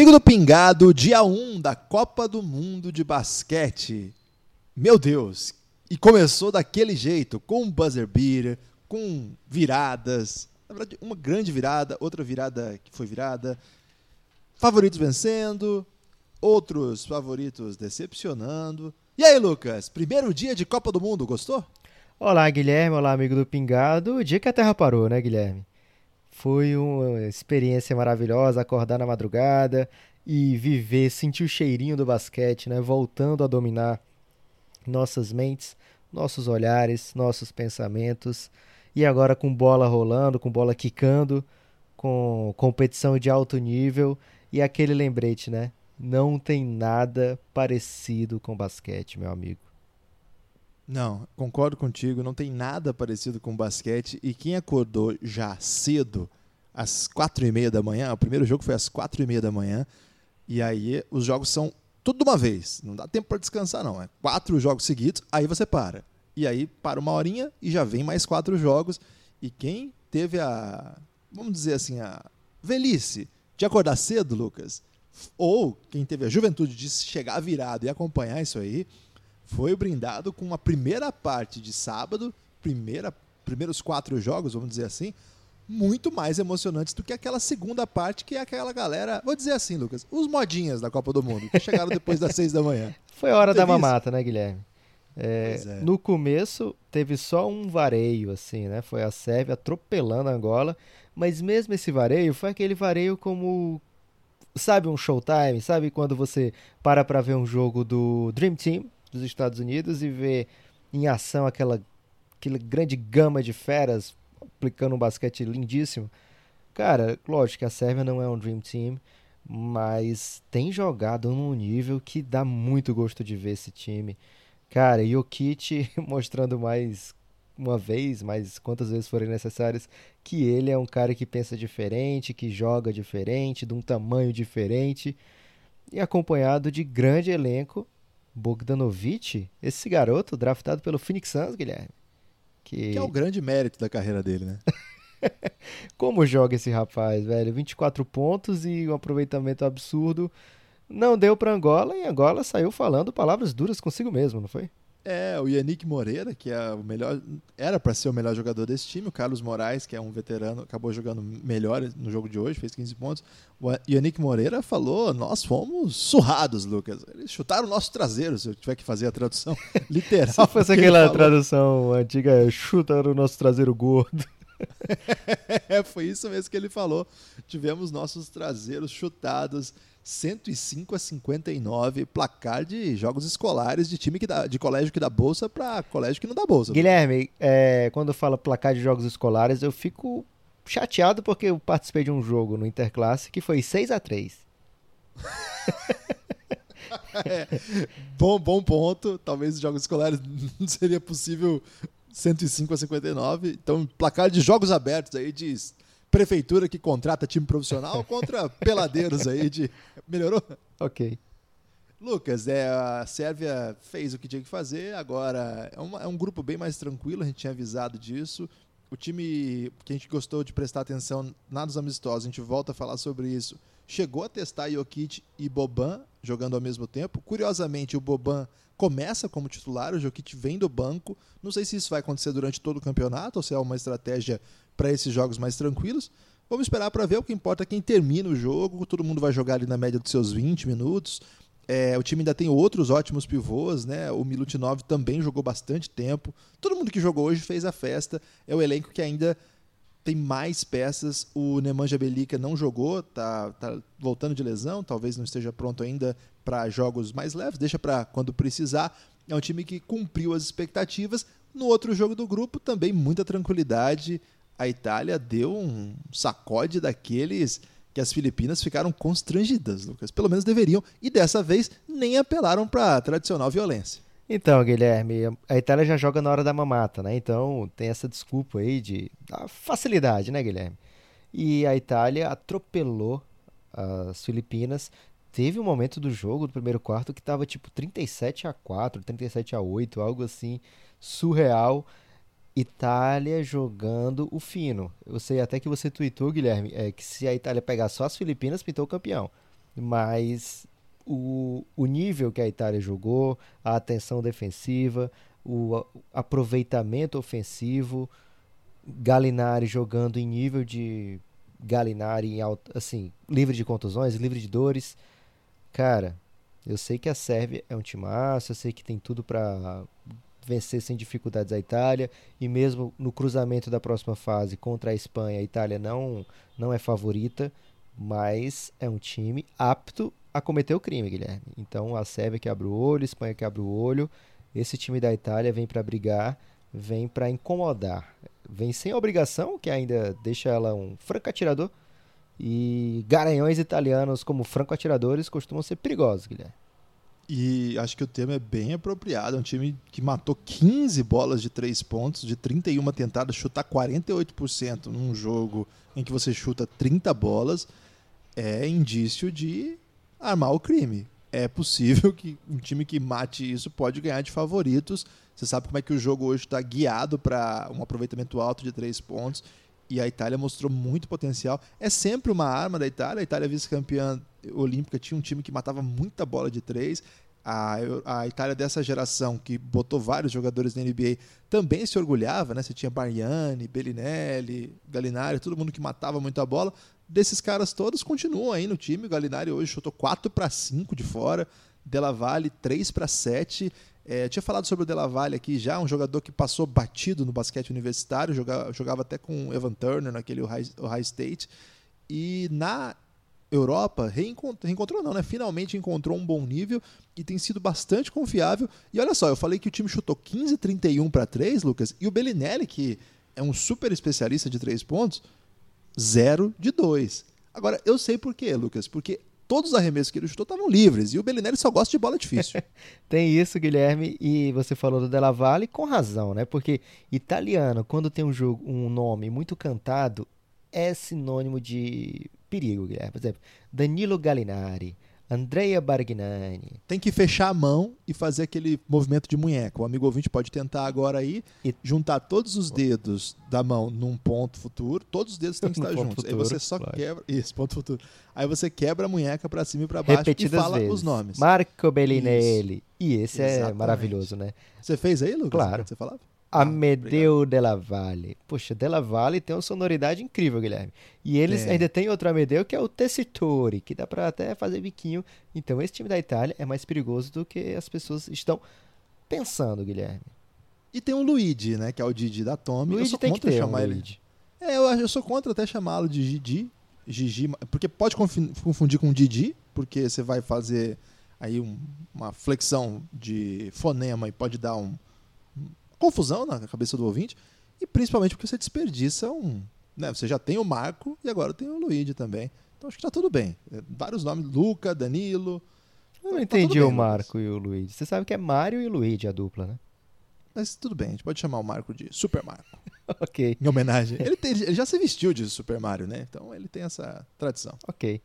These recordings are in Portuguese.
Amigo do Pingado, dia 1 da Copa do Mundo de Basquete. Meu Deus! E começou daquele jeito, com buzzer beater, com viradas. Na verdade, uma grande virada, outra virada que foi virada. Favoritos vencendo, outros favoritos decepcionando. E aí, Lucas? Primeiro dia de Copa do Mundo, gostou? Olá, Guilherme. Olá, amigo do Pingado. O dia que a Terra parou, né, Guilherme? Foi uma experiência maravilhosa acordar na madrugada e viver, sentir o cheirinho do basquete, né? Voltando a dominar nossas mentes, nossos olhares, nossos pensamentos. E agora com bola rolando, com bola quicando, com competição de alto nível e aquele lembrete, né? Não tem nada parecido com basquete, meu amigo. Não, concordo contigo, não tem nada parecido com basquete. E quem acordou já cedo, às quatro e meia da manhã, o primeiro jogo foi às quatro e meia da manhã, e aí os jogos são tudo de uma vez. Não dá tempo para descansar, não. É quatro jogos seguidos, aí você para. E aí para uma horinha e já vem mais quatro jogos. E quem teve a, vamos dizer assim, a velhice de acordar cedo, Lucas, ou quem teve a juventude de chegar virado e acompanhar isso aí, foi brindado com a primeira parte de sábado, primeira, primeiros quatro jogos, vamos dizer assim, muito mais emocionantes do que aquela segunda parte que é aquela galera, vou dizer assim, Lucas, os modinhas da Copa do Mundo, que chegaram depois das seis da manhã. Foi a hora da mamata, isso? né, Guilherme? É, é. No começo teve só um vareio, assim, né? Foi a Sérvia atropelando a Angola, mas mesmo esse vareio foi aquele vareio como sabe um showtime, sabe quando você para para ver um jogo do Dream Team dos Estados Unidos e vê em ação aquela, aquela grande gama de feras aplicando um basquete lindíssimo. Cara, lógico que a Sérvia não é um Dream Team, mas tem jogado num nível que dá muito gosto de ver esse time. Cara, e o Kit mostrando mais uma vez, mais quantas vezes forem necessárias, que ele é um cara que pensa diferente, que joga diferente, de um tamanho diferente, e acompanhado de grande elenco Bogdanovic, esse garoto draftado pelo Phoenix Suns, Guilherme. Que, que é o grande mérito da carreira dele, né? Como joga esse rapaz, velho? 24 pontos e um aproveitamento absurdo. Não deu para Angola e Angola saiu falando palavras duras consigo mesmo, não foi? É, o Yannick Moreira, que é o melhor, era para ser o melhor jogador desse time, o Carlos Moraes, que é um veterano, acabou jogando melhor no jogo de hoje, fez 15 pontos. O Yannick Moreira falou: "Nós fomos surrados, Lucas. Eles chutaram o nosso traseiro, se eu tiver que fazer a tradução literal". Se fosse aquela tradução antiga, chutaram o nosso traseiro gordo. é, foi isso mesmo que ele falou. Tivemos nossos traseiros chutados 105 a 59, placar de jogos escolares de time que dá, de colégio que dá bolsa para colégio que não dá bolsa. Guilherme, é, quando fala placar de jogos escolares, eu fico chateado porque eu participei de um jogo no Interclasse que foi 6 a 3 é, bom, bom ponto. Talvez os jogos escolares não seria possível 105 a 59. Então, placar de jogos abertos aí de prefeitura que contrata time profissional contra peladeiros aí de. Melhorou? Ok. Lucas, é, a Sérvia fez o que tinha que fazer, agora é, uma, é, um grupo bem mais tranquilo, a gente tinha avisado disso. O time que a gente gostou de prestar atenção na dos amistosos, a gente volta a falar sobre isso, chegou a testar Jokic e Boban jogando ao mesmo tempo. Curiosamente, o Boban começa como titular, o Jokic vem do banco. Não sei se isso vai acontecer durante todo o campeonato ou se é uma estratégia para esses jogos mais tranquilos. Vamos esperar para ver. O que importa é quem termina o jogo. Todo mundo vai jogar ali na média dos seus 20 minutos. É, o time ainda tem outros ótimos pivôs, né? O Milutinov também jogou bastante tempo. Todo mundo que jogou hoje fez a festa. É o elenco que ainda tem mais peças. O Nemanja Belica não jogou, tá, tá voltando de lesão, talvez não esteja pronto ainda para jogos mais leves, deixa para quando precisar. É um time que cumpriu as expectativas. No outro jogo do grupo, também muita tranquilidade a Itália deu um sacode daqueles que as Filipinas ficaram constrangidas, Lucas. Pelo menos deveriam, e dessa vez nem apelaram para a tradicional violência. Então, Guilherme, a Itália já joga na hora da mamata, né? Então tem essa desculpa aí de facilidade, né, Guilherme? E a Itália atropelou as Filipinas. Teve um momento do jogo, do primeiro quarto, que estava tipo 37 a 4, 37 a 8, algo assim surreal. Itália jogando o fino. Eu sei até que você tweetou, Guilherme, é, que se a Itália pegar só as Filipinas, pintou o campeão. Mas o, o nível que a Itália jogou, a atenção defensiva, o aproveitamento ofensivo, Galinari jogando em nível de Galinari assim, livre de contusões, livre de dores. Cara, eu sei que a Sérvia é um massa, eu sei que tem tudo para vencer sem dificuldades a Itália e mesmo no cruzamento da próxima fase contra a Espanha, a Itália não não é favorita, mas é um time apto a cometer o crime, Guilherme. Então a Sérvia que abre o olho, a Espanha que abre o olho, esse time da Itália vem para brigar, vem para incomodar, vem sem obrigação, que ainda deixa ela um franco atirador. E garanhões italianos como franco atiradores costumam ser perigosos, Guilherme. E acho que o tema é bem apropriado. É um time que matou 15 bolas de 3 pontos, de 31 tentadas, chutar 48% num jogo em que você chuta 30 bolas, é indício de armar o crime. É possível que um time que mate isso pode ganhar de favoritos. Você sabe como é que o jogo hoje está guiado para um aproveitamento alto de 3 pontos. E a Itália mostrou muito potencial. É sempre uma arma da Itália. A Itália, vice-campeã olímpica tinha um time que matava muita bola de três. A, a Itália dessa geração, que botou vários jogadores na NBA, também se orgulhava, né? Você tinha Bargnani, Bellinelli, Gallinari, todo mundo que matava muita bola. Desses caras todos continuam aí no time. O Gallinari hoje chutou 4 para 5 de fora, Della Valle 3 para 7. É, tinha falado sobre o Della Valle aqui já, um jogador que passou batido no basquete universitário, jogava, jogava até com o Evan Turner naquele Ohio State. E na Europa, reencontrou, reencontrou não, né? Finalmente encontrou um bom nível e tem sido bastante confiável. E olha só, eu falei que o time chutou 15 31 para 3, Lucas, e o Bellinelli, que é um super especialista de 3 pontos, 0 de 2. Agora, eu sei por quê, Lucas, porque todos os arremessos que ele chutou estavam livres e o Bellinelli só gosta de bola difícil. tem isso, Guilherme, e você falou do Della Valle com razão, né? Porque italiano, quando tem um jogo, um nome muito cantado, é sinônimo de perigo, Guilherme. Por exemplo, Danilo Gallinari, Andrea Bargnani. Tem que fechar a mão e fazer aquele movimento de munheca. O amigo ouvinte pode tentar agora aí, e... juntar todos os dedos da mão num ponto futuro. Todos os dedos têm que estar juntos. Futuro, aí você só claro. quebra. Isso, ponto futuro. Aí você quebra a munheca para cima e para baixo Repetidas e fala vezes. os nomes. Marco Bellinelli. Isso. E esse é Exatamente. é maravilhoso, né? Você fez aí, Lucas? Claro. Você falava? Amedeu ah, Della Valle. Poxa, Della Valle tem uma sonoridade incrível, Guilherme. E eles é. ainda tem outro Amedeu que é o Tessitori, que dá para até fazer biquinho. Então esse time da Itália é mais perigoso do que as pessoas estão pensando, Guilherme. E tem o Luigi, né, que é o Didi da Tommy. Luigi tem que ter chamar um ele. Luigi. É, eu, eu sou contra até chamá-lo de Gigi, Gigi, porque pode confundir com Didi, porque você vai fazer aí um, uma flexão de fonema e pode dar um confusão na cabeça do ouvinte, e principalmente porque você desperdiça um. Né, você já tem o Marco e agora tem o Luigi também. Então acho que está tudo bem. É, vários nomes, Luca, Danilo. Eu não tá, entendi tá o bem, Marco Lucas. e o Luigi. Você sabe que é Mario e Luigi a dupla, né? Mas tudo bem, a gente pode chamar o Marco de Super Marco. ok. Em homenagem. Ele, tem, ele, já se vestiu de Super Mario, né? Então ele tem essa tradição. Ok.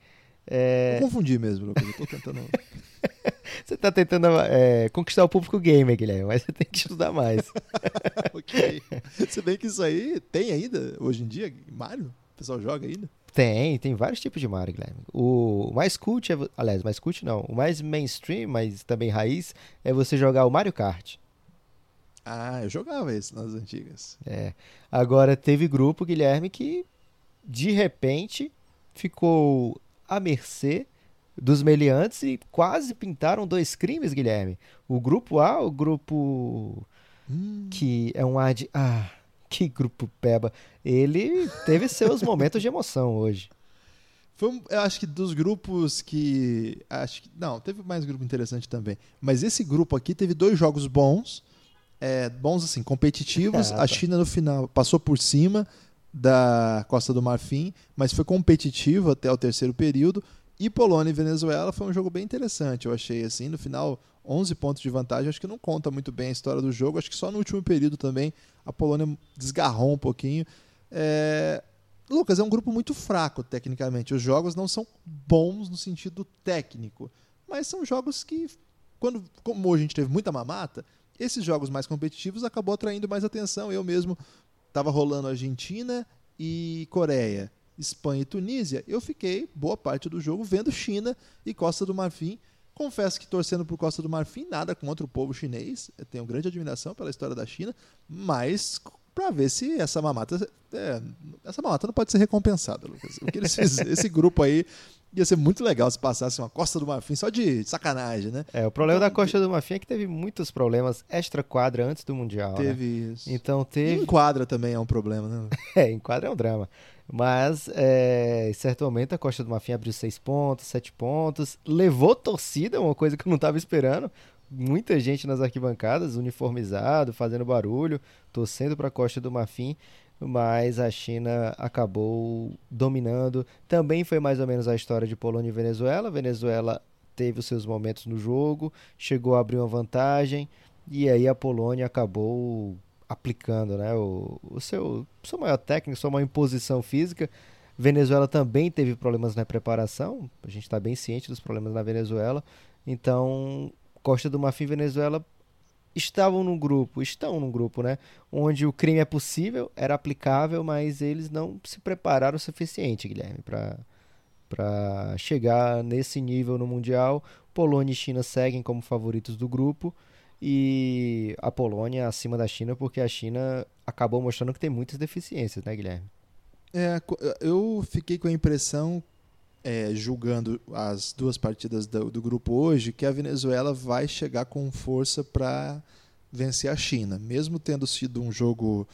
É... Mesmo, Lucas. Eu tô tentando. você tá tentando é, conquistar o público gamer, Guilherme, mas você tem que estudar mais. ok. Se bem que isso aí tem ainda, hoje em dia, Mario? O pessoal joga ainda? Tem, tem vários tipos de Mario, Guilherme. O mais cult, é, aliás, mais cult não, o mais mainstream, mas também raiz, é você jogar o Mario Kart. Ah, eu jogava esse nas antigas. É. Agora teve grupo, Guilherme, que de repente ficou à mercê dos meliantes e quase pintaram dois crimes, Guilherme. O grupo A, o grupo hum. que é um ad. Ah, que grupo peba. Ele teve seus momentos de emoção hoje. Foi, eu acho que dos grupos que. Acho que, não, teve mais grupo interessante também. Mas esse grupo aqui teve dois jogos bons. É, bons assim, competitivos. a China no final passou por cima da Costa do Marfim, mas foi competitivo até o terceiro período. E Polônia e Venezuela foi um jogo bem interessante, eu achei assim. No final, 11 pontos de vantagem, acho que não conta muito bem a história do jogo. Acho que só no último período também a Polônia desgarrou um pouquinho. É... Lucas, é um grupo muito fraco tecnicamente. Os jogos não são bons no sentido técnico, mas são jogos que, quando, como a gente teve muita mamata, esses jogos mais competitivos acabou atraindo mais atenção. Eu mesmo estava rolando Argentina e Coreia, Espanha e Tunísia. Eu fiquei boa parte do jogo vendo China e Costa do Marfim. Confesso que torcendo por Costa do Marfim, nada contra o povo chinês. Eu tenho grande admiração pela história da China, mas para ver se essa mamata é, essa mamata não pode ser recompensada, Lucas. O que eles fizeram, esse grupo aí ia ser muito legal se passasse uma Costa do Marfim só de sacanagem, né? É, o problema então, da Costa do Marfim é que teve muitos problemas extra-quadra antes do Mundial. Teve né? isso. Então teve. E em quadra também é um problema, né? é, em quadra é um drama. Mas, é, em certo momento, a Costa do Marfim abriu seis pontos, sete pontos, levou torcida, uma coisa que eu não estava esperando muita gente nas arquibancadas, uniformizado, fazendo barulho, torcendo para a Costa do Marfim, mas a China acabou dominando. Também foi mais ou menos a história de Polônia e Venezuela. Venezuela teve os seus momentos no jogo, chegou a abrir uma vantagem e aí a Polônia acabou aplicando né, o, o seu, seu maior técnico, sua maior imposição física. Venezuela também teve problemas na preparação, a gente está bem ciente dos problemas na Venezuela, então Costa do Marfim e Venezuela estavam num grupo, estão num grupo, né? Onde o crime é possível, era aplicável, mas eles não se prepararam o suficiente, Guilherme, para chegar nesse nível no Mundial. Polônia e China seguem como favoritos do grupo e a Polônia acima da China, porque a China acabou mostrando que tem muitas deficiências, né, Guilherme? É, eu fiquei com a impressão é, julgando as duas partidas do, do, grupo hoje, que a Venezuela vai chegar com força para vencer a China. Mesmo tendo sido um jogo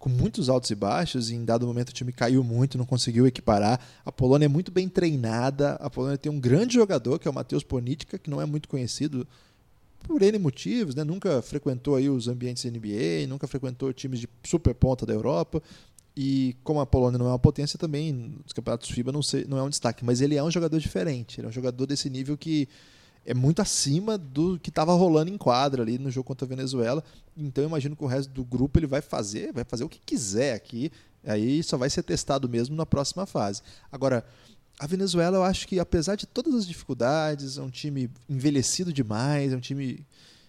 com muitos altos e baixos, e em dado momento o time caiu muito, não conseguiu equiparar. A Polônia é muito bem treinada, a Polônia tem um grande jogador, que é o Matheus Ponitka, que não é muito conhecido por N motivos, né? nunca frequentou aí os ambientes NBA, nunca frequentou times de super ponta da Europa, e como a Polônia não é uma potência, também nos campeonatos FIBA não, sei, não é um destaque. Mas ele é um jogador diferente. Ele é um jogador desse nível que é muito acima do que estava rolando em quadra ali no jogo contra a Venezuela. Então eu imagino que o resto do grupo ele vai fazer, vai fazer o que quiser aqui. Aí só vai ser testado mesmo na próxima fase. Agora, a Venezuela, eu acho que apesar de todas as dificuldades, é um time envelhecido demais, é um time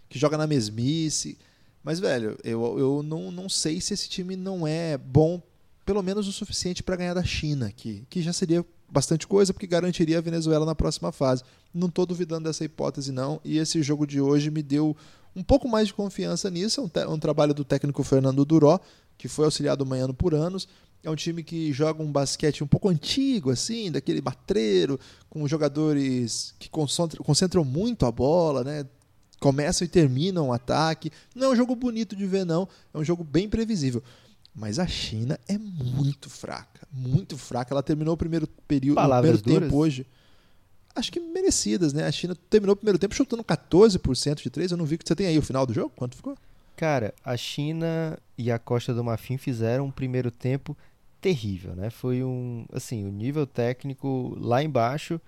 que joga na mesmice. Mas, velho, eu, eu não, não sei se esse time não é bom pelo menos o suficiente para ganhar da China, que, que já seria bastante coisa, porque garantiria a Venezuela na próxima fase. Não estou duvidando dessa hipótese, não, e esse jogo de hoje me deu um pouco mais de confiança nisso. É um, um trabalho do técnico Fernando Duró, que foi auxiliado manhã por anos. É um time que joga um basquete um pouco antigo, assim, daquele batreiro, com jogadores que concentram, concentram muito a bola, né? Começam e terminam o ataque. Não é um jogo bonito de ver, não. É um jogo bem previsível. Mas a China é muito fraca, muito fraca. Ela terminou o primeiro período, Palavras o primeiro tempo hoje. Acho que merecidas, né? A China terminou o primeiro tempo chutando 14% de 3. Eu não vi que você tem aí o final do jogo. Quanto ficou? Cara, a China e a Costa do Marfim fizeram um primeiro tempo terrível, né? Foi um, assim, o nível técnico lá embaixo,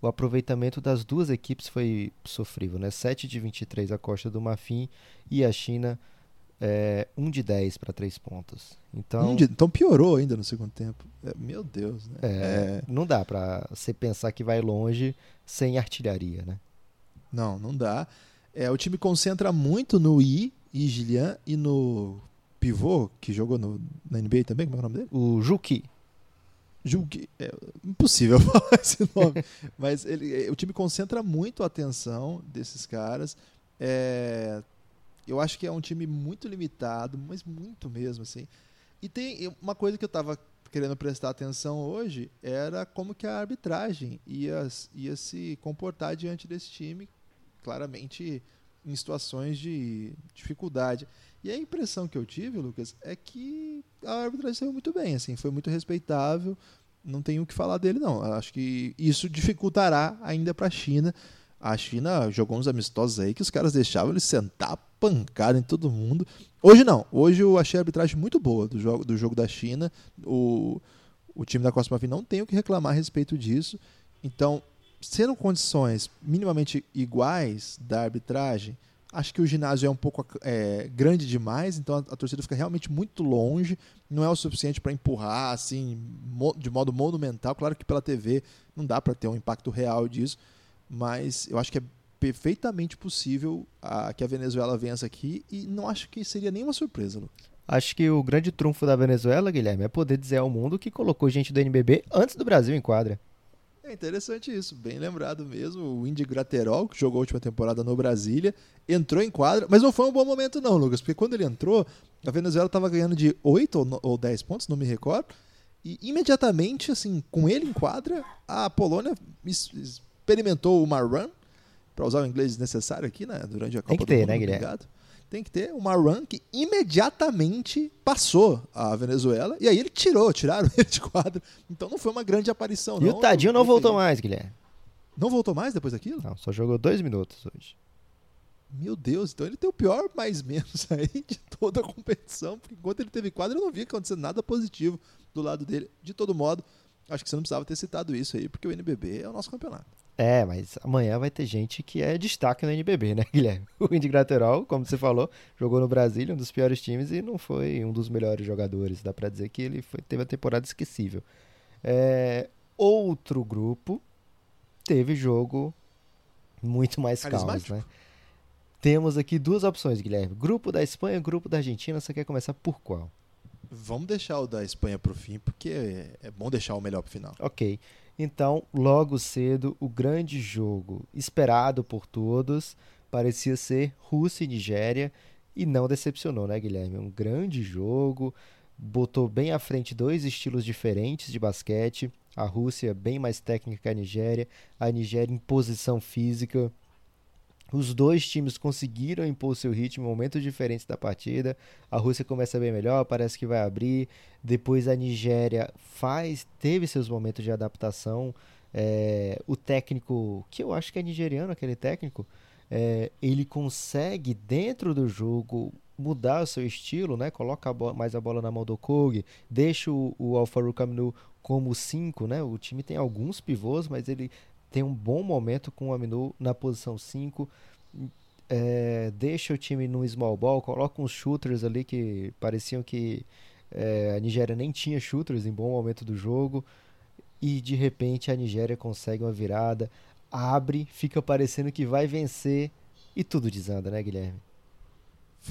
o aproveitamento das duas equipes foi sofrível, né? 7 de 23 a Costa do Marfim e a China é, 1 de 10 para 3 pontos. Então, um de, então piorou ainda no segundo tempo. É, meu Deus, né? É, é. Não dá para você pensar que vai longe sem artilharia, né? Não, não dá. É, o time concentra muito no I, I Gillian, e no pivô, que jogou no, na NBA também, como é o nome dele? O Juki. Juki. É impossível falar esse nome. Mas ele, o time concentra muito a atenção desses caras. É, eu acho que é um time muito limitado, mas muito mesmo, assim. E tem uma coisa que eu estava querendo prestar atenção hoje era como que a arbitragem ia, ia se comportar diante desse time, claramente em situações de dificuldade. E a impressão que eu tive, Lucas, é que a arbitragem saiu muito bem, assim, foi muito respeitável, não tenho o que falar dele não. Acho que isso dificultará ainda para a China a China jogou uns amistosos aí que os caras deixavam ele sentar pancada em todo mundo. Hoje não. Hoje eu achei a arbitragem muito boa do jogo, do jogo da China. O, o time da Costa Marfim não tem o que reclamar a respeito disso. Então, sendo condições minimamente iguais da arbitragem, Acho que o ginásio é um pouco é, grande demais, então a, a, torcida fica realmente muito longe. Não é o suficiente para empurrar assim mo, de modo monumental. Claro que pela TV não dá para ter um impacto real disso, mas eu acho que é perfeitamente possível a, que a Venezuela vença aqui e não acho que seria nenhuma surpresa, Lucas. Acho que o grande trunfo da Venezuela, Guilherme, é poder dizer ao mundo que colocou gente do NBB antes do Brasil em quadra. É interessante isso, bem lembrado mesmo. O Indy Graterol, que jogou a última temporada no Brasília, entrou em quadra, mas não foi um bom momento, não, Lucas, porque quando ele entrou, a Venezuela estava ganhando de 8 ou 10 pontos, não me recordo, e imediatamente, assim, com ele em quadra, a Polônia experimentou uma run, para usar o inglês necessário aqui, né, durante a Copa Tem que ter, Mundo, né, Guilherme? Obrigado tem que ter uma run que imediatamente passou a Venezuela e aí ele tirou, tiraram ele de quadro. Então não foi uma grande aparição. E não, o Tadinho não voltou mais, Guilherme. Não voltou mais depois daquilo? Não, só jogou dois minutos hoje. Meu Deus, então ele tem o pior mais menos aí de toda a competição, porque enquanto ele teve quadro eu não vi acontecendo nada positivo do lado dele. De todo modo, acho que você não precisava ter citado isso aí, porque o NBB é o nosso campeonato. É, mas amanhã vai ter gente que é destaque no NBB, né, Guilherme? O Indy Graterol, como você falou, jogou no Brasília, um dos piores times, e não foi um dos melhores jogadores. Dá pra dizer que ele foi, teve a temporada esquecível. É, outro grupo teve jogo muito mais calmo, né? Temos aqui duas opções, Guilherme. Grupo da Espanha, grupo da Argentina. Você quer começar por qual? Vamos deixar o da Espanha pro fim, porque é, é bom deixar o melhor pro final. Ok. Então, logo cedo, o grande jogo esperado por todos parecia ser Rússia e Nigéria e não decepcionou, né, Guilherme? Um grande jogo, botou bem à frente dois estilos diferentes de basquete. A Rússia bem mais técnica que a Nigéria, a Nigéria em posição física os dois times conseguiram impor seu ritmo em momentos diferentes da partida. A Rússia começa bem melhor, parece que vai abrir. Depois a Nigéria faz, teve seus momentos de adaptação. É, o técnico, que eu acho que é nigeriano, aquele técnico, é, ele consegue dentro do jogo mudar o seu estilo, né? Coloca a mais a bola na mão do Kog, deixa o, o Alfaru Camino como 5, né? O time tem alguns pivôs, mas ele tem um bom momento com o Aminu na posição 5. É, deixa o time no small ball, coloca uns shooters ali que pareciam que é, a Nigéria nem tinha shooters em bom momento do jogo. E de repente a Nigéria consegue uma virada, abre, fica parecendo que vai vencer e tudo desanda, né, Guilherme?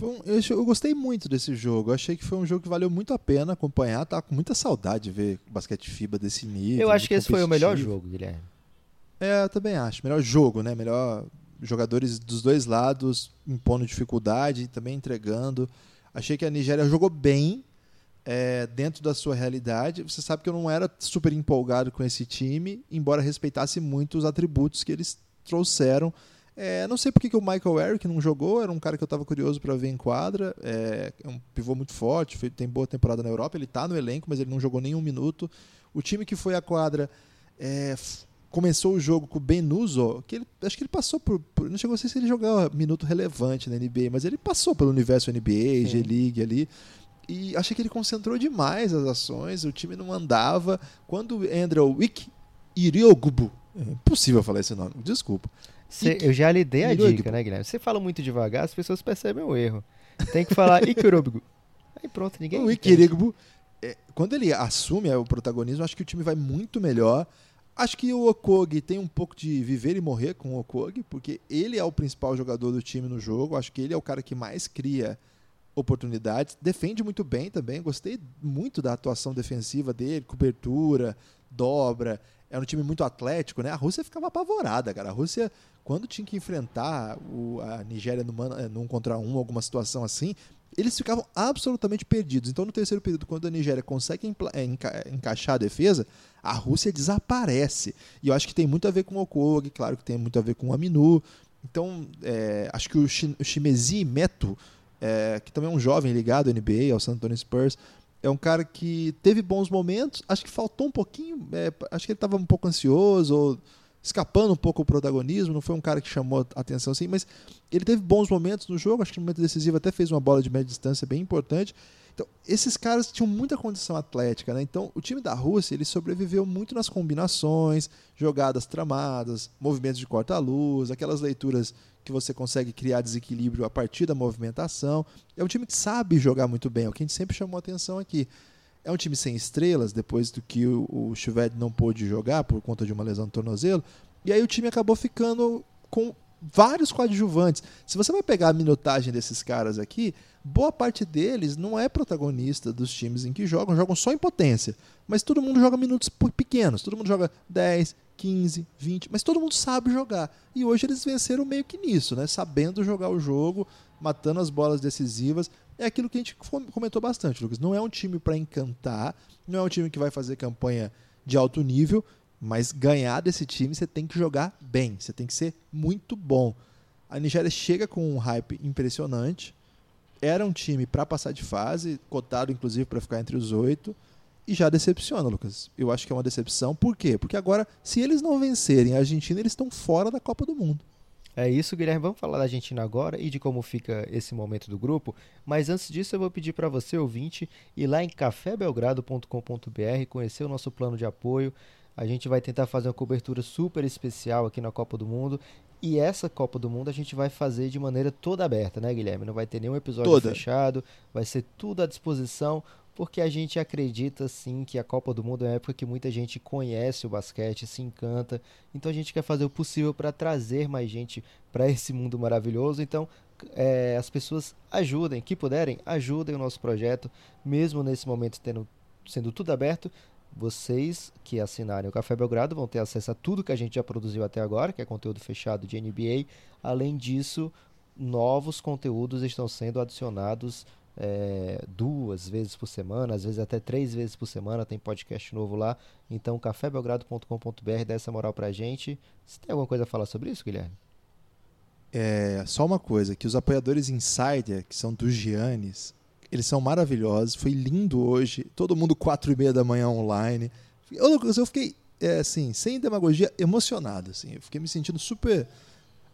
Um, eu, eu, gostei muito desse jogo. Eu achei que foi um jogo que valeu muito a pena acompanhar. Tava com muita saudade de ver basquete FIBA desse nível. Eu acho que esse foi o melhor jogo, Guilherme. É, eu também acho. Melhor jogo, né? Melhor jogadores dos dois lados impondo dificuldade também entregando. Achei que a Nigéria jogou bem é, dentro da sua realidade. Você sabe que eu não era super empolgado com esse time, embora respeitasse muito os atributos que eles trouxeram. É, não sei porque que o Michael Eric não jogou, era um cara que eu estava curioso para ver em quadra. É, é, um pivô muito forte, tem boa temporada na Europa. Ele está no elenco, mas ele não jogou nenhum minuto. O time que foi à quadra é, começou o jogo com o Benuso, que ele, acho que ele passou por, por, Não chegou a ser se ele jogou minuto relevante na NBA, mas ele passou pelo universo NBA, G-League ali. E achei que ele concentrou demais as ações, o time não andava. Quando Andrew Wick Iriogubu. É impossível falar esse nome, desculpa. Cê, eu já lhe dei a dica, né, Guilherme? Você fala muito devagar, as pessoas percebem o erro. Tem que falar Ikirobugu. Aí pronto, ninguém. O Ikiribugu, é, quando ele assume o protagonismo, acho que o time vai muito melhor. Acho que o Okogi tem um pouco de viver e morrer com o Okogi, porque ele é o principal jogador do time no jogo. Acho que ele é o cara que mais cria oportunidades. Defende muito bem também. Gostei muito da atuação defensiva dele, cobertura, dobra. É um time muito atlético, né? A Rússia ficava apavorada, cara. A Rússia, quando tinha que enfrentar o, a Nigéria eh, num contra um, alguma situação assim, eles ficavam absolutamente perdidos. Então, no terceiro período, quando a Nigéria consegue eh, enca encaixar a defesa, a Rússia desaparece. E eu acho que tem muito a ver com o Okog, claro que tem muito a ver com o Aminu. Então, é, acho que o, Shimezi Meto, é, que também é um jovem ligado ao NBA, ao San Antonio Spurs, é um cara que teve bons momentos, acho que faltou um pouquinho, é, acho que ele estava um pouco ansioso, ou escapando um pouco o protagonismo, não foi um cara que chamou atenção assim, mas ele teve bons momentos no jogo, acho que no momento decisivo até fez uma bola de média distância bem importante. Então, esses caras tinham muita condição atlética, né? Então, o time da Rússia, ele sobreviveu muito nas combinações, jogadas tramadas, movimentos de corta-luz, aquelas leituras que você consegue criar desequilíbrio a partir da movimentação. É um time que sabe jogar muito bem, é o que a gente sempre chamou atenção aqui. É um time sem estrelas, depois do que o, o não pôde jogar por conta de uma lesão no tornozelo. E aí o time acabou ficando com vários coadjuvantes. Se você vai pegar a minutagem desses caras aqui, boa parte deles não é protagonista dos times em que jogam, jogam só em potência. Mas todo mundo joga minutos pequenos, todo mundo joga 10, 15, 20, mas todo mundo sabe jogar. E hoje eles venceram meio que nisso, né? Sabendo jogar o jogo, matando as bolas decisivas. É aquilo que a gente comentou bastante, Lucas. Não é um time para encantar, não é um time que vai fazer campanha de alto nível, mas ganhar desse time você tem que jogar bem, você tem que ser muito bom. A Nigéria chega com um hype impressionante. Era um time para passar de fase, cotado inclusive para ficar entre os oito, e já decepciona, Lucas. Eu acho que é uma decepção. Por quê? Porque agora, se eles não vencerem a Argentina, eles estão fora da Copa do Mundo. É isso, Guilherme. Vamos falar da Argentina agora e de como fica esse momento do grupo. Mas antes disso, eu vou pedir para você, ouvinte, ir lá em cafébelgrado.com.br, conhecer o nosso plano de apoio. A gente vai tentar fazer uma cobertura super especial aqui na Copa do Mundo. E essa Copa do Mundo a gente vai fazer de maneira toda aberta, né, Guilherme? Não vai ter nenhum episódio toda. fechado, vai ser tudo à disposição, porque a gente acredita sim que a Copa do Mundo é uma época que muita gente conhece o basquete, se encanta. Então a gente quer fazer o possível para trazer mais gente para esse mundo maravilhoso. Então é, as pessoas ajudem, que puderem, ajudem o nosso projeto, mesmo nesse momento tendo, sendo tudo aberto. Vocês que assinarem o Café Belgrado vão ter acesso a tudo que a gente já produziu até agora, que é conteúdo fechado de NBA. Além disso, novos conteúdos estão sendo adicionados é, duas vezes por semana, às vezes até três vezes por semana, tem podcast novo lá. Então, cafébelgrado.com.br dá essa moral pra gente. Você tem alguma coisa a falar sobre isso, Guilherme? É, só uma coisa, que os apoiadores Insider, que são dos Giannis, eles são maravilhosos. Foi lindo hoje. Todo mundo quatro e meia da manhã online. Eu, eu fiquei, é, assim, sem demagogia, emocionado. Assim. Eu fiquei me sentindo super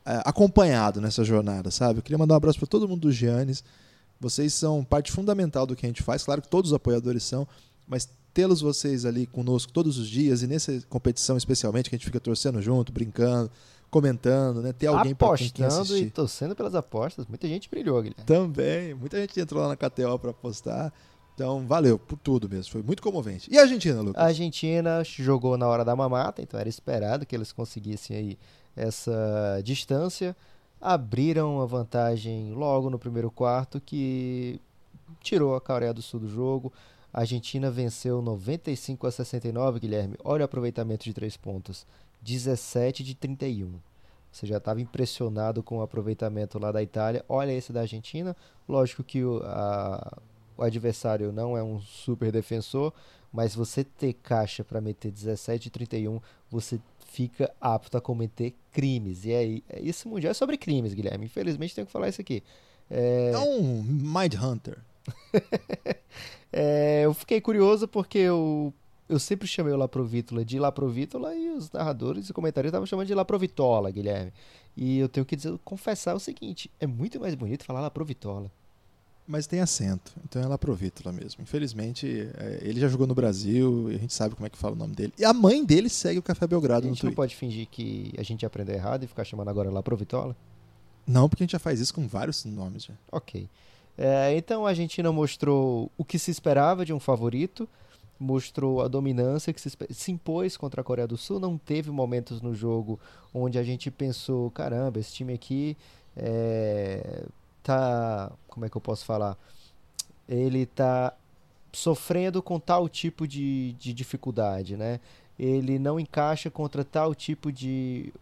é, acompanhado nessa jornada, sabe? Eu queria mandar um abraço para todo mundo do Giannis. Vocês são parte fundamental do que a gente faz. Claro que todos os apoiadores são, mas tê-los vocês ali conosco todos os dias e nessa competição especialmente que a gente fica torcendo junto, brincando, comentando, né? Ter alguém para Apostando e torcendo pelas apostas. Muita gente brilhou, Guilherme. Também. Muita gente entrou lá na KTO para apostar. Então, valeu por tudo mesmo. Foi muito comovente. E a Argentina, Lucas? A Argentina jogou na hora da mamata, então era esperado que eles conseguissem aí essa distância. Abriram a vantagem logo no primeiro quarto, que tirou a Coreia do Sul do jogo. A Argentina venceu 95 a 69, Guilherme. Olha o aproveitamento de três pontos. 17 de 31. Você já estava impressionado com o aproveitamento lá da Itália. Olha esse da Argentina. Lógico que o, a, o adversário não é um super defensor, mas você ter caixa para meter 17 de 31, você fica apto a cometer crimes. E aí, esse mundial é sobre crimes, Guilherme. Infelizmente tenho que falar isso aqui. É, é um Mind Hunter. é, eu fiquei curioso porque o eu sempre chamei o Laprovítola de Laprovítola e os narradores e comentários estavam chamando de Laprovitola, Guilherme. E eu tenho que dizer, confessar o seguinte, é muito mais bonito falar Laprovitola. Mas tem acento, então é Laprovítola mesmo. Infelizmente, é, ele já jogou no Brasil e a gente sabe como é que fala o nome dele. E a mãe dele segue o Café Belgrado no Twitter. A gente não pode fingir que a gente aprendeu errado e ficar chamando agora Laprovitola? Não, porque a gente já faz isso com vários nomes já. Ok. É, então a Argentina mostrou o que se esperava de um favorito, mostrou a dominância que se, se, impôs contra a Coreia do Sul. Não teve momentos no jogo onde a gente pensou: caramba, esse time aqui é, tá. Como é que eu posso falar? Ele tá sofrendo com tal tipo de, de dificuldade, né? Ele não encaixa contra tal tipo de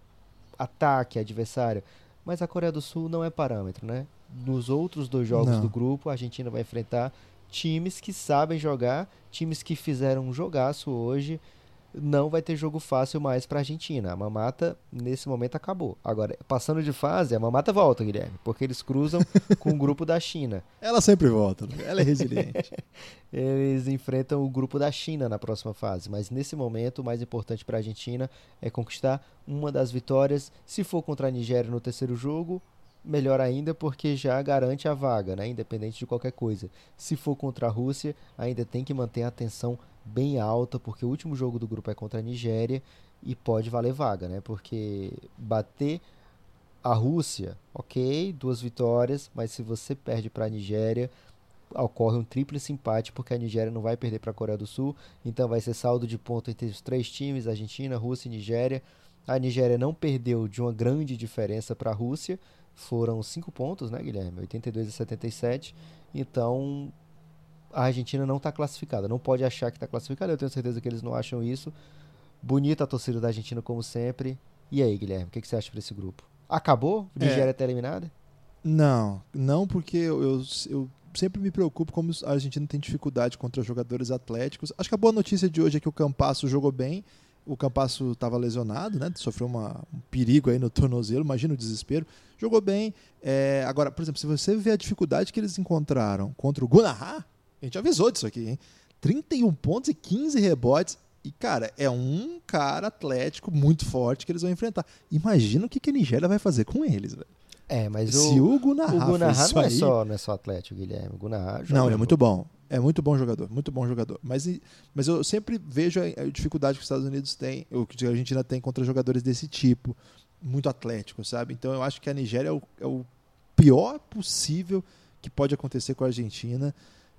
ataque adversário. Mas a Coreia do Sul não é parâmetro, né? Nos outros dois jogos não. do grupo, a Argentina vai enfrentar times que sabem jogar, times que fizeram um jogaço hoje. Não vai ter jogo fácil mais para a Argentina. A mamata, nesse momento, acabou. Agora, passando de fase, a mamata volta, Guilherme, porque eles cruzam com o grupo da China. Ela sempre volta, né? ela é resiliente. eles enfrentam o grupo da China na próxima fase, mas nesse momento, o mais importante para a Argentina é conquistar uma das vitórias. Se for contra a Nigéria no terceiro jogo, melhor ainda porque já garante a vaga, né? independente de qualquer coisa. Se for contra a Rússia, ainda tem que manter a atenção bem alta, porque o último jogo do grupo é contra a Nigéria e pode valer vaga, né? Porque bater a Rússia, ok, duas vitórias, mas se você perde para a Nigéria, ocorre um tríplice empate, porque a Nigéria não vai perder para a Coreia do Sul, então vai ser saldo de ponto entre os três times, Argentina, Rússia e Nigéria. A Nigéria não perdeu de uma grande diferença para a Rússia, foram cinco pontos, né, Guilherme? 82 a 77. Então, a Argentina não está classificada. Não pode achar que está classificada. Eu tenho certeza que eles não acham isso. Bonita a torcida da Argentina, como sempre. E aí, Guilherme, o que, que você acha para esse grupo? Acabou? Nigéria é. eliminada? Não, não, porque eu, eu, eu sempre me preocupo como a Argentina tem dificuldade contra jogadores atléticos. Acho que a boa notícia de hoje é que o Campasso jogou bem. O Campasso estava lesionado, né? Sofreu uma, um perigo aí no tornozelo, imagina o desespero. Jogou bem. É, agora, por exemplo, se você vê a dificuldade que eles encontraram contra o Gunahá, a gente avisou disso aqui, hein? 31 pontos e 15 rebotes. E, cara, é um cara atlético muito forte que eles vão enfrentar. Imagina o que, que a Nigéria vai fazer com eles, velho. É, mas Se o, o Gunahá, o Gunahá não, é só, não é só atlético, Guilherme. O Gunahá não, ele é muito bom. É muito bom jogador, muito bom jogador. Mas, mas eu sempre vejo a dificuldade que os Estados Unidos têm, ou que a Argentina tem contra jogadores desse tipo, muito atlético, sabe? Então eu acho que a Nigéria é o, é o pior possível que pode acontecer com a Argentina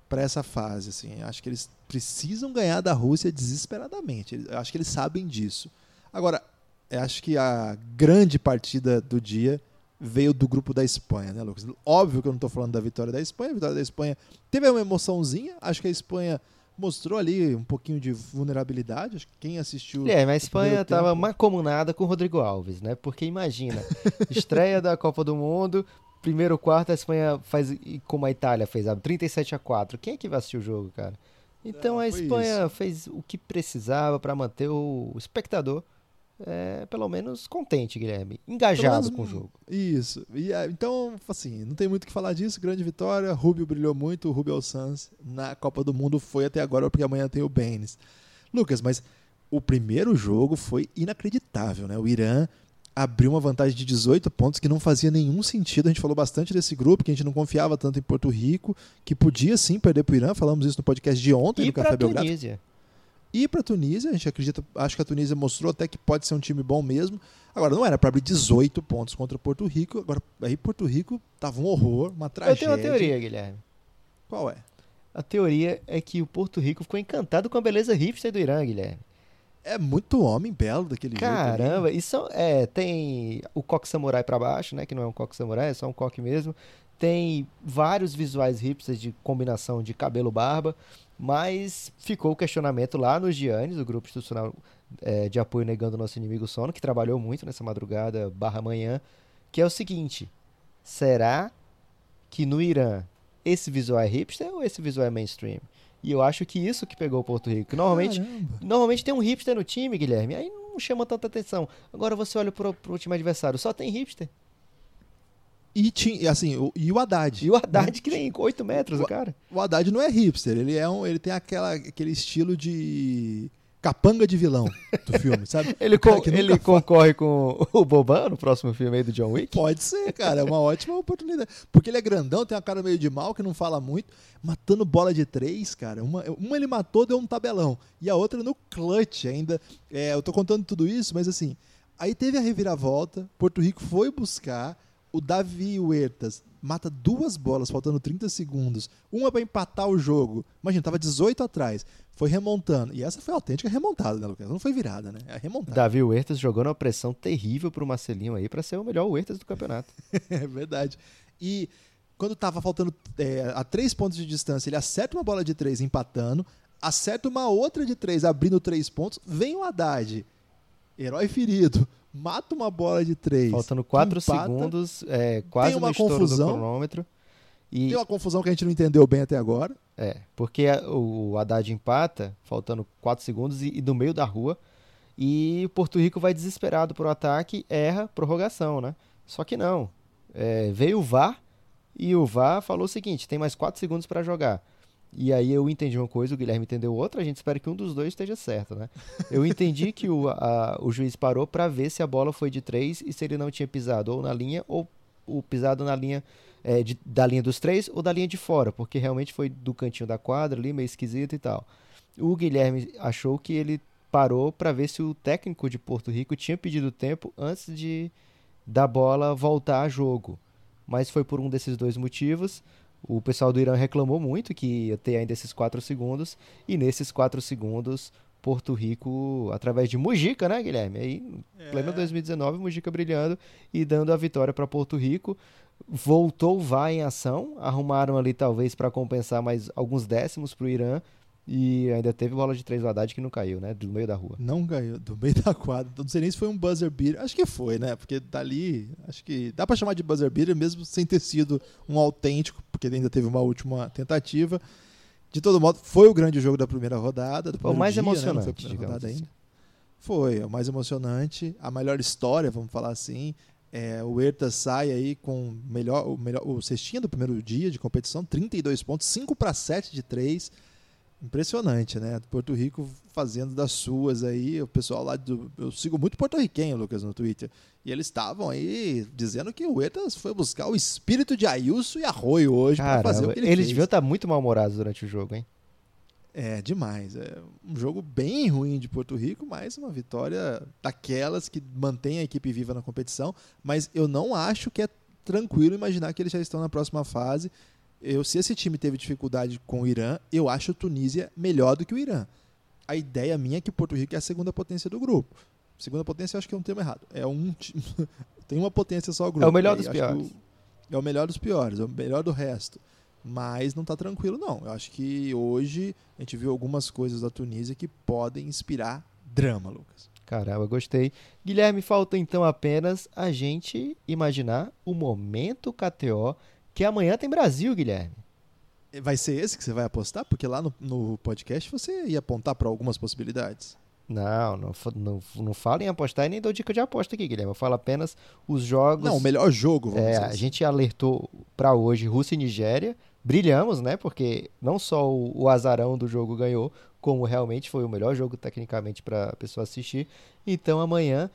para essa fase. Assim. Acho que eles precisam ganhar da Rússia desesperadamente. Acho que eles sabem disso. Agora, acho que a grande partida do dia veio do grupo da Espanha, né, Lucas? Óbvio que eu não estou falando da vitória da Espanha. A vitória da Espanha teve uma emoçãozinha. Acho que a Espanha mostrou ali um pouquinho de vulnerabilidade. Acho que quem assistiu. É, mas a Espanha estava macomunada com o Rodrigo Alves, né? Porque imagina, estreia da Copa do Mundo, primeiro quarto, a Espanha faz como a Itália fez, 37 a 4. Quem é que vai assistir o jogo, cara? Então a Espanha isso. fez o que precisava para manter o espectador é, pelo menos contente, Guilherme. Engajado menos, com o jogo. Isso. E, é, então, assim, não tem muito o que falar disso. Grande vitória. Rubio brilhou muito. O Rubio Sans na Copa do Mundo foi até agora, porque amanhã tem o Benes. Lucas, mas o primeiro jogo foi inacreditável, né? O Irã abriu uma vantagem de 18 pontos que não fazia nenhum sentido. A gente falou bastante desse grupo, que a gente não confiava tanto em Porto Rico, que podia sim perder para o Irã. Falamos isso no podcast de ontem, e no Café Belgrado. Tunísia. E para a Tunísia, a gente acredita, acho que a Tunísia mostrou até que pode ser um time bom mesmo. Agora, não era para abrir 18 pontos contra Porto Rico. Agora, aí Porto Rico tava um horror, uma tragédia. Eu tenho uma teoria, Guilherme. Qual é? A teoria é que o Porto Rico ficou encantado com a beleza hipster do Irã, Guilherme. É muito homem belo daquele Caramba, isso é, tem o coque samurai para baixo, né, que não é um coque samurai, é só um coque mesmo. Tem vários visuais hipsters de combinação de cabelo barba, mas ficou o questionamento lá nos Giannis, o grupo institucional é, de apoio negando o nosso inimigo sono, que trabalhou muito nessa madrugada barra manhã, que é o seguinte, será que no Irã esse visual é hipster ou esse visual é mainstream? E eu acho que isso que pegou o Porto Rico. Normalmente, normalmente tem um hipster no time, Guilherme, aí não chama tanta atenção. Agora você olha pro, pro time adversário, só tem hipster. E, tinha, assim, o, e o Haddad. E o Haddad, né? que tem 8 metros, o, cara. O Haddad não é hipster, ele, é um, ele tem aquela, aquele estilo de capanga de vilão do filme, sabe? ele ele concorre com o Boban no próximo filme aí do John Wick? Pode ser, cara, é uma ótima oportunidade. Porque ele é grandão, tem uma cara meio de mal, que não fala muito, matando bola de três, cara. Uma, uma ele matou, deu um tabelão. E a outra no clutch ainda. É, eu tô contando tudo isso, mas assim, aí teve a reviravolta, Porto Rico foi buscar, o Davi Huertas mata duas bolas faltando 30 segundos, uma para empatar o jogo. Imagina, tava 18 atrás, foi remontando. E essa foi a autêntica remontada, né, Lucas? Não foi virada, né? É remontada. Davi Huertas jogando uma pressão terrível pro Marcelinho aí para ser o melhor Huertas do campeonato. é verdade. E quando tava faltando é, a três pontos de distância, ele acerta uma bola de três empatando, acerta uma outra de três abrindo três pontos, vem o Haddad, herói ferido, mata uma bola de três. Faltando 4 segundos, é, quase tem uma no confusão, do cronômetro. E... Tem uma confusão que a gente não entendeu bem até agora. É, porque o Haddad empata, faltando 4 segundos, e, e do meio da rua. E o Porto Rico vai desesperado pro ataque, erra, prorrogação, né? Só que não. É, veio o VAR e o VAR falou o seguinte: tem mais 4 segundos para jogar. E aí eu entendi uma coisa, o Guilherme entendeu outra, a gente espera que um dos dois esteja certo, né? Eu entendi que o, a, o juiz parou para ver se a bola foi de três e se ele não tinha pisado ou na linha ou o pisado na linha é, de, da linha dos três ou da linha de fora, porque realmente foi do cantinho da quadra ali, meio esquisito e tal. O Guilherme achou que ele parou para ver se o técnico de Porto Rico tinha pedido tempo antes de, da bola voltar a jogo. Mas foi por um desses dois motivos. O pessoal do Irã reclamou muito que ia ter ainda esses 4 segundos, e nesses 4 segundos, Porto Rico, através de Mujica, né, Guilherme? Aí, é. pleno 2019, Mujica brilhando e dando a vitória para Porto Rico. Voltou vá em ação, arrumaram ali talvez para compensar mais alguns décimos para o Irã, e ainda teve bola de três do Haddad que não caiu, né? Do meio da rua. Não caiu, do meio da quadra. Não sei nem se foi um buzzer beater. Acho que foi, né? Porque dali, acho que dá para chamar de buzzer beater mesmo sem ter sido um autêntico, porque ainda teve uma última tentativa. De todo modo, foi o grande jogo da primeira rodada. Do o mais dia, emocionante, né? foi rodada assim. ainda. Foi, é o mais emocionante. A melhor história, vamos falar assim. É, o Herta sai aí com melhor, o melhor o cestinha do primeiro dia de competição, 32 pontos, 5 para 7 de 3 Impressionante, né? Porto Rico fazendo das suas aí. O pessoal lá do. Eu sigo muito porto-riquenho, Lucas, no Twitter. E eles estavam aí dizendo que o Etas foi buscar o espírito de Ailson e Arroio hoje para fazer o que ele Eles fez. deviam estar muito mal-humorados durante o jogo, hein? É, demais. É um jogo bem ruim de Porto Rico, mas uma vitória daquelas que mantém a equipe viva na competição. Mas eu não acho que é tranquilo imaginar que eles já estão na próxima fase eu, se esse time teve dificuldade com o Irã, eu acho a Tunísia melhor do que o Irã. A ideia minha é que Porto Rico é a segunda potência do grupo. Segunda potência, eu acho que é um termo errado. É um tem uma potência só o grupo. É o melhor dos piores. é o melhor dos piores, é o melhor do resto. Mas não está tranquilo, não. Eu acho que hoje a gente viu algumas coisas da Tunísia que podem inspirar drama, Lucas. Caramba, gostei. Guilherme, falta então apenas a gente imaginar o momento KTO que amanhã tem Brasil, Guilherme. Vai ser esse que você vai apostar? Porque lá no, no podcast você ia apontar para algumas possibilidades. Não, não, não, não falo em apostar e nem dou dica de aposta aqui, Guilherme. Eu falo apenas os jogos. Não, o melhor jogo, vamos é, dizer. A assim. gente alertou para hoje Rússia e Nigéria. Brilhamos, né? Porque não só o, o azarão do jogo ganhou, como realmente foi o melhor jogo tecnicamente para a pessoa assistir. Então amanhã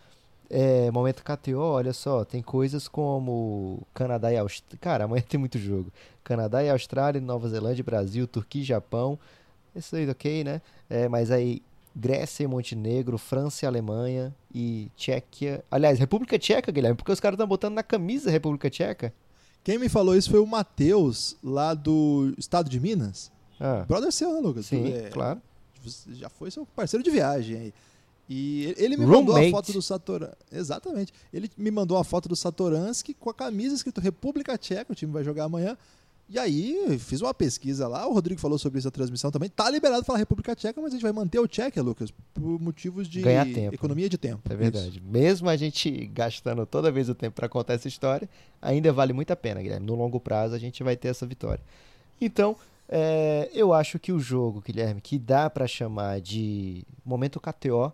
é, momento KTO, olha só, tem coisas como Canadá e Austrália. Cara, amanhã tem muito jogo. Canadá e Austrália, Nova Zelândia, Brasil, Turquia e Japão. Isso aí, ok, né? É, mas aí, Grécia e Montenegro, França e Alemanha e Tchequia. Aliás, República Tcheca, Guilherme, porque os caras estão botando na camisa República Tcheca. Quem me falou isso foi o Matheus, lá do estado de Minas. Ah. Brother seu, né, Lucas? Sim, é, claro. Já foi seu parceiro de viagem aí. E ele me Roommate. mandou a foto do Satoransky. Exatamente. Ele me mandou a foto do Satoransky com a camisa escrito República Tcheca, o time vai jogar amanhã. E aí, fiz uma pesquisa lá, o Rodrigo falou sobre isso na transmissão também. Tá liberado falar República Tcheca, mas a gente vai manter o Tcheca, Lucas, por motivos de economia de tempo. É verdade. Isso. Mesmo a gente gastando toda vez o tempo para contar essa história, ainda vale muito a pena, Guilherme. No longo prazo a gente vai ter essa vitória. Então, é, eu acho que o jogo, Guilherme, que dá para chamar de momento KTO,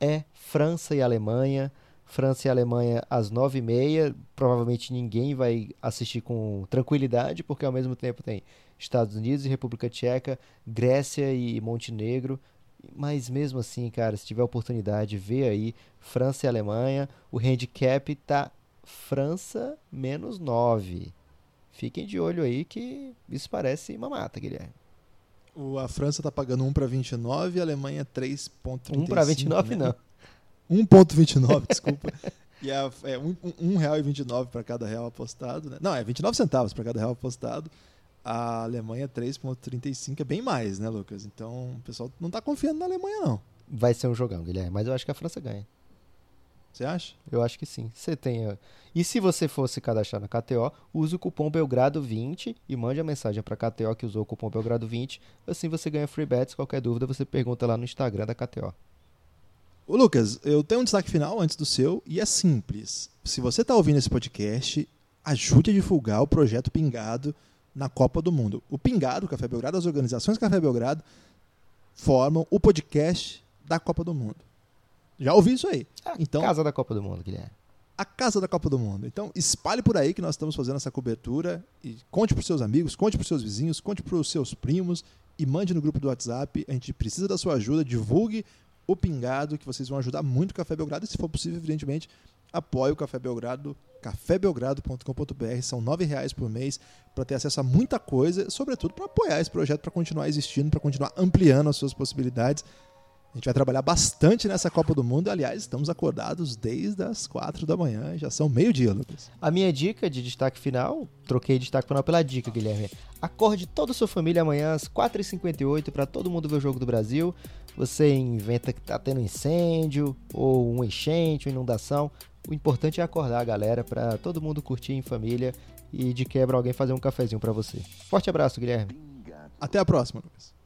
é França e Alemanha. França e Alemanha às nove e meia. Provavelmente ninguém vai assistir com tranquilidade, porque ao mesmo tempo tem Estados Unidos e República Tcheca, Grécia e Montenegro. Mas mesmo assim, cara, se tiver oportunidade, vê aí França e Alemanha. O handicap tá França menos 9. Fiquem de olho aí que isso parece mamata, Guilherme. O, a França está pagando 1 para 29 e a Alemanha 3,35. 1 para 29 né? não. 1,29, desculpa. E é, é um, um real e 29 para cada real apostado, né? Não, é 29 centavos para cada real apostado. A Alemanha 3,35 é bem mais, né, Lucas? Então o pessoal não está confiando na Alemanha, não. Vai ser um jogão, Guilherme, mas eu acho que a França ganha. Você acha? Eu acho que sim. Você tem. E se você fosse cadastrar na KTO, use o cupom Belgrado20 e mande a mensagem para KTO que usou o cupom Belgrado20. Assim você ganha free bets. Qualquer dúvida você pergunta lá no Instagram da KTO. Ô Lucas, eu tenho um destaque final antes do seu e é simples. Se você está ouvindo esse podcast, ajude a divulgar o projeto Pingado na Copa do Mundo. O Pingado, o Café Belgrado, as organizações Café Belgrado formam o podcast da Copa do Mundo. Já ouvi isso aí. A então, casa da Copa do Mundo, Guilherme. A casa da Copa do Mundo. Então, espalhe por aí que nós estamos fazendo essa cobertura e conte para seus amigos, conte para seus vizinhos, conte para os seus primos e mande no grupo do WhatsApp. A gente precisa da sua ajuda. Divulgue o Pingado, que vocês vão ajudar muito o Café Belgrado. E, se for possível, evidentemente, apoie o Café Belgrado, cafébelgrado.com.br. São nove reais por mês para ter acesso a muita coisa, sobretudo para apoiar esse projeto, para continuar existindo, para continuar ampliando as suas possibilidades. A gente vai trabalhar bastante nessa Copa do Mundo. Aliás, estamos acordados desde as quatro da manhã. Já são meio-dia, Lucas. A minha dica de destaque final, troquei destaque final pela dica, Guilherme. Acorde toda a sua família amanhã às 4h58 para todo mundo ver o Jogo do Brasil. Você inventa que tá tendo incêndio, ou um enchente, uma inundação. O importante é acordar a galera para todo mundo curtir em família e de quebra alguém fazer um cafezinho para você. Forte abraço, Guilherme. Até a próxima, Lucas.